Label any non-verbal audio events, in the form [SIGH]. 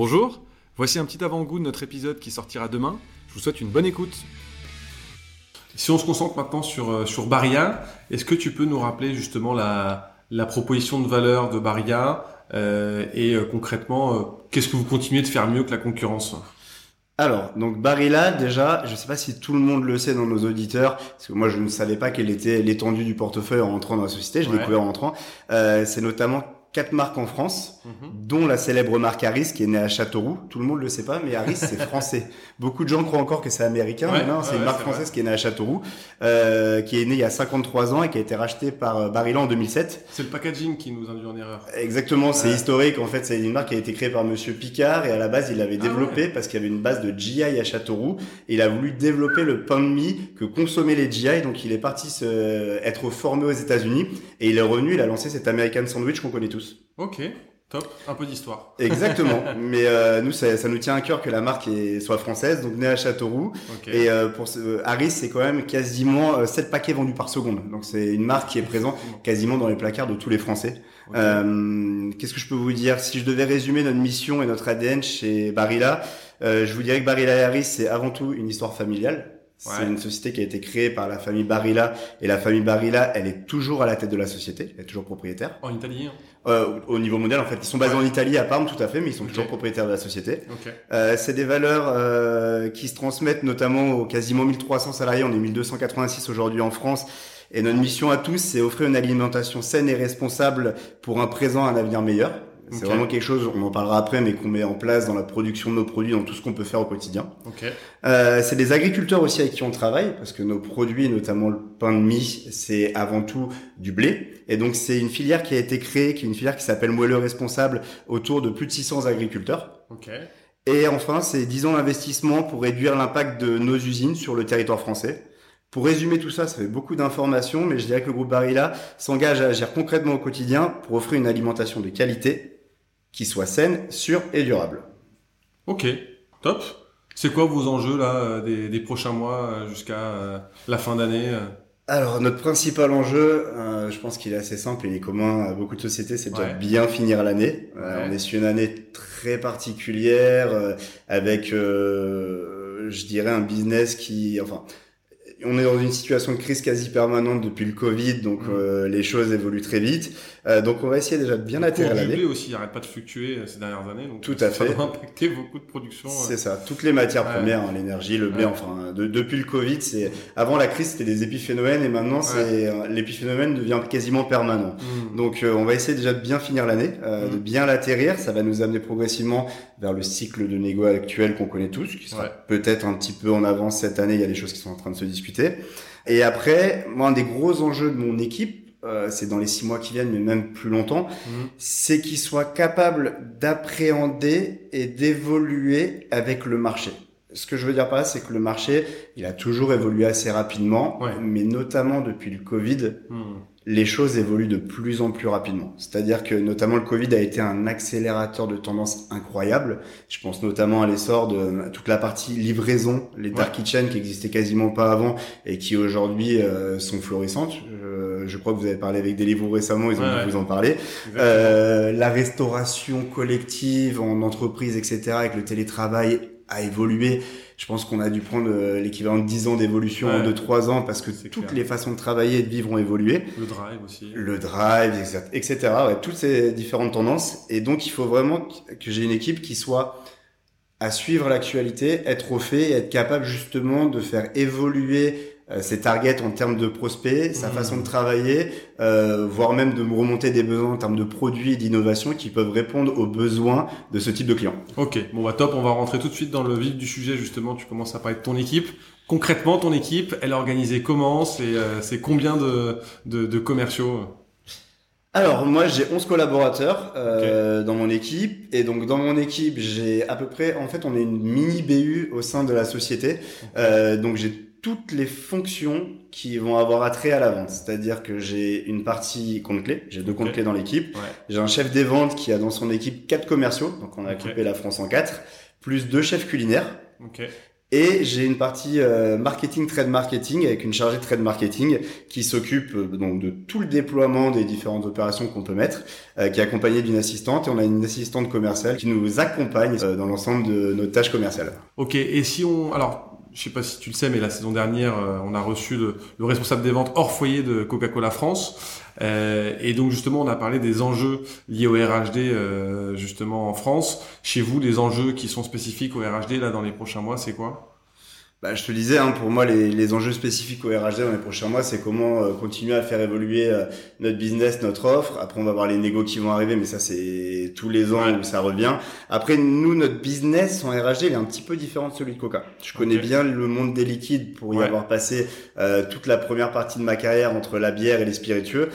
Bonjour, voici un petit avant-goût de notre épisode qui sortira demain. Je vous souhaite une bonne écoute. Si on se concentre maintenant sur, euh, sur Baria, est-ce que tu peux nous rappeler justement la, la proposition de valeur de Baria euh, et euh, concrètement, euh, qu'est-ce que vous continuez de faire mieux que la concurrence? Alors, donc Barilla, déjà, je ne sais pas si tout le monde le sait dans nos auditeurs, parce que moi je ne savais pas quelle était l'étendue du portefeuille en rentrant dans la société, je l'ai Ouais. découvert en rentrant. Euh, c'est notamment quatre marques en France, Mhm. dont la célèbre marque Harris qui est née à Châteauroux. Tout le monde le sait pas, mais Harris c'est [LAUGHS] français. Beaucoup de gens croient encore que c'est américain, Ouais, mais non, ouais, c'est une marque française qui est née à Châteauroux, euh, qui est née il y a 53 ans et qui a été rachetée par euh, Barilla en 2007. C'est le packaging qui nous induit en erreur. Exactement, c'est historique. En fait, c'est une marque qui a été créée par Monsieur Picard et à la base, il l'avait Ah développé parce qu'il y avait une base de GI à Châteauroux. Et il a voulu développer le pain de mie que consommaient les GI. Donc, il est parti se, être formé aux États-Unis et il est revenu. Il a lancé cet American Sandwich qu'on connaît tous. Ok, top, un peu d'histoire. [LAUGHS] Exactement. Mais euh, nous, ça, ça nous tient à cœur que la marque est- soit française, donc née à Châteauroux. Et euh, pour euh, Harris, c'est quand même quasiment euh, 7 paquets vendus par seconde. Donc, c'est une marque qui est présente quasiment dans les placards de tous les Français. Qu'est-ce que je peux vous dire? Si je devais résumer notre mission et notre ADN chez Barilla, je vous dirais que Barilla et Harris, c'est avant tout une histoire familiale. C'est Ouais. une société qui a été créée par la famille Barilla et la famille Barilla, elle est toujours à la tête de la société, elle est toujours propriétaire. En Italie. hein. Euh, au niveau mondial, en fait, ils sont basés Ouais. en Italie, à Parme, tout à fait, mais ils sont toujours propriétaires de la société. Ok. Euh, c'est des valeurs euh, qui se transmettent notamment aux quasiment 1300 salariés. On est 1286 aujourd'hui en France. Et notre mission à tous, c'est offrir une alimentation saine et responsable pour un présent, un avenir meilleur. C'est vraiment quelque chose, on en parlera après, mais qu'on met en place dans la production de nos produits, dans tout ce qu'on peut faire au quotidien. Ok. Euh, c'est des agriculteurs aussi avec qui on travaille, parce que nos produits, notamment le pain de mie, c'est avant tout du blé. Et donc c'est une filière qui a été créée, qui est une filière qui s'appelle Moelleux Responsable, autour de plus de 600 agriculteurs. Ok. Et enfin, c'est 10 ans d'investissement pour réduire l'impact de nos usines sur le territoire français. Pour résumer tout ça, ça fait beaucoup d'informations, mais je dirais que le groupe Barilla s'engage à agir concrètement au quotidien pour offrir une alimentation de qualité qui soit saine, sûre et durable. Ok. Top. C'est quoi vos enjeux là euh, des, des prochains mois euh, jusqu'à euh, la fin d'année Alors, notre principal enjeu, euh, je pense qu'il est assez simple, il est commun à beaucoup de sociétés, c'est de Ouais. bien finir l'année. Euh, Ouais. On est sur une année très particulière, euh, avec, euh, je dirais, un business qui, enfin, on est dans une situation de crise quasi permanente depuis le Covid, donc Mm. euh, les choses évoluent très vite. Euh, donc, on va essayer déjà de bien Le atterrir l'année. blé aussi arrête pas de fluctuer euh, ces dernières années. Donc Tout ça à fait. doit impacter beaucoup de production. euh. C'est ça, toutes les matières premières, hein, l'énergie, le blé, enfin, de- depuis le Covid, c'est avant la crise, c'était des épiphénomènes et maintenant, c'est euh, l'épiphénomène devient quasiment permanent. Hmm. Donc, euh, on va essayer déjà de bien finir l'année, euh, Mhm. de bien l'atterrir. Ça va nous amener progressivement vers le cycle de négo actuel qu'on connaît tous, qui sera Ouais. peut-être un petit peu en avance cette année. Il y a des choses qui sont en train de se discuter. Et après, moi, un des gros enjeux de mon équipe, euh, c'est dans les six mois qui viennent, mais même plus longtemps, Hmm. c'est qu'ils soient capables d'appréhender et d'évoluer avec le marché. Ce que je veux dire par là, c'est que le marché, il a toujours évolué assez rapidement, Ouais. mais notamment depuis le Covid, Hmm. les choses évoluent de plus en plus rapidement. C'est-à-dire que notamment le Covid a été un accélérateur de tendance incroyable. Je pense notamment à l'essor de toute la partie livraison, les dark kitchen qui existaient quasiment pas avant et qui aujourd'hui euh, sont florissantes. Je, je crois que vous avez parlé avec Deliveroo récemment, ils ont Ouais, ouais. vous en parler. Euh, la restauration collective en entreprise, etc., avec le télétravail a évolué. Je pense qu'on a dû prendre euh, l'équivalent de 10 ans d'évolution en Ouais. 2-3 ans parce que toutes clair. les façons de travailler et de vivre ont évolué. Le drive aussi. Le drive, etc. Ouais, toutes ces différentes tendances. Et donc, il faut vraiment que j'ai une équipe qui soit à suivre l'actualité, être au fait et être capable justement de faire évoluer euh, ses targets en termes de prospects, sa Mhm. façon de travailler, euh, voire même de remonter des besoins en termes de produits et d'innovation qui peuvent répondre aux besoins de ce type de client. Ok, bon bah top, on va rentrer tout de suite dans le vif du sujet justement, tu commences à parler de ton équipe. Concrètement, ton équipe, elle est organisée comment? C'est euh, c'est combien de, de, de commerciaux? Alors moi j'ai 11 collaborateurs euh, dans mon équipe. Et donc dans mon équipe j'ai à peu près en fait on est une mini BU au sein de la société. Euh, donc j'ai toutes les fonctions qui vont avoir attrait à la vente. C'est-à-dire que j'ai une partie compte clé j'ai deux comptes clés dans l'équipe. Ouais. j'ai un chef des ventes qui a dans son équipe quatre commerciaux. Donc on a coupé la France en quatre plus deux chefs culinaires. Et j'ai une partie euh, marketing, trade marketing, avec une chargée de trade marketing qui s'occupe euh, donc de tout le déploiement des différentes opérations qu'on peut mettre, euh, qui est accompagnée d'une assistante. Et on a une assistante commerciale qui nous accompagne dans l'ensemble de nos tâches commerciales. Ok, et si on... Alors, je sais pas si tu le sais, mais la saison dernière, on a reçu le, le responsable des ventes hors foyer de Coca-Cola France. Euh, et donc justement, on a parlé des enjeux liés au RHD euh, justement en France. Chez vous, les enjeux qui sont spécifiques au RHD là dans les prochains mois, c'est quoi? Bah, je te disais, hein, pour moi, les, les, enjeux spécifiques au RHD dans les prochains mois, c'est comment euh, continuer à faire évoluer euh, notre business, notre offre. Après, on va voir les négos qui vont arriver, mais ça, c'est tous les ans où ça revient. Après, nous, notre business en RHD, il est un petit peu différent de celui de Coca. Je connais bien le monde des liquides pour y avoir passé euh, toute la première partie de ma carrière entre la bière et les spiritueux.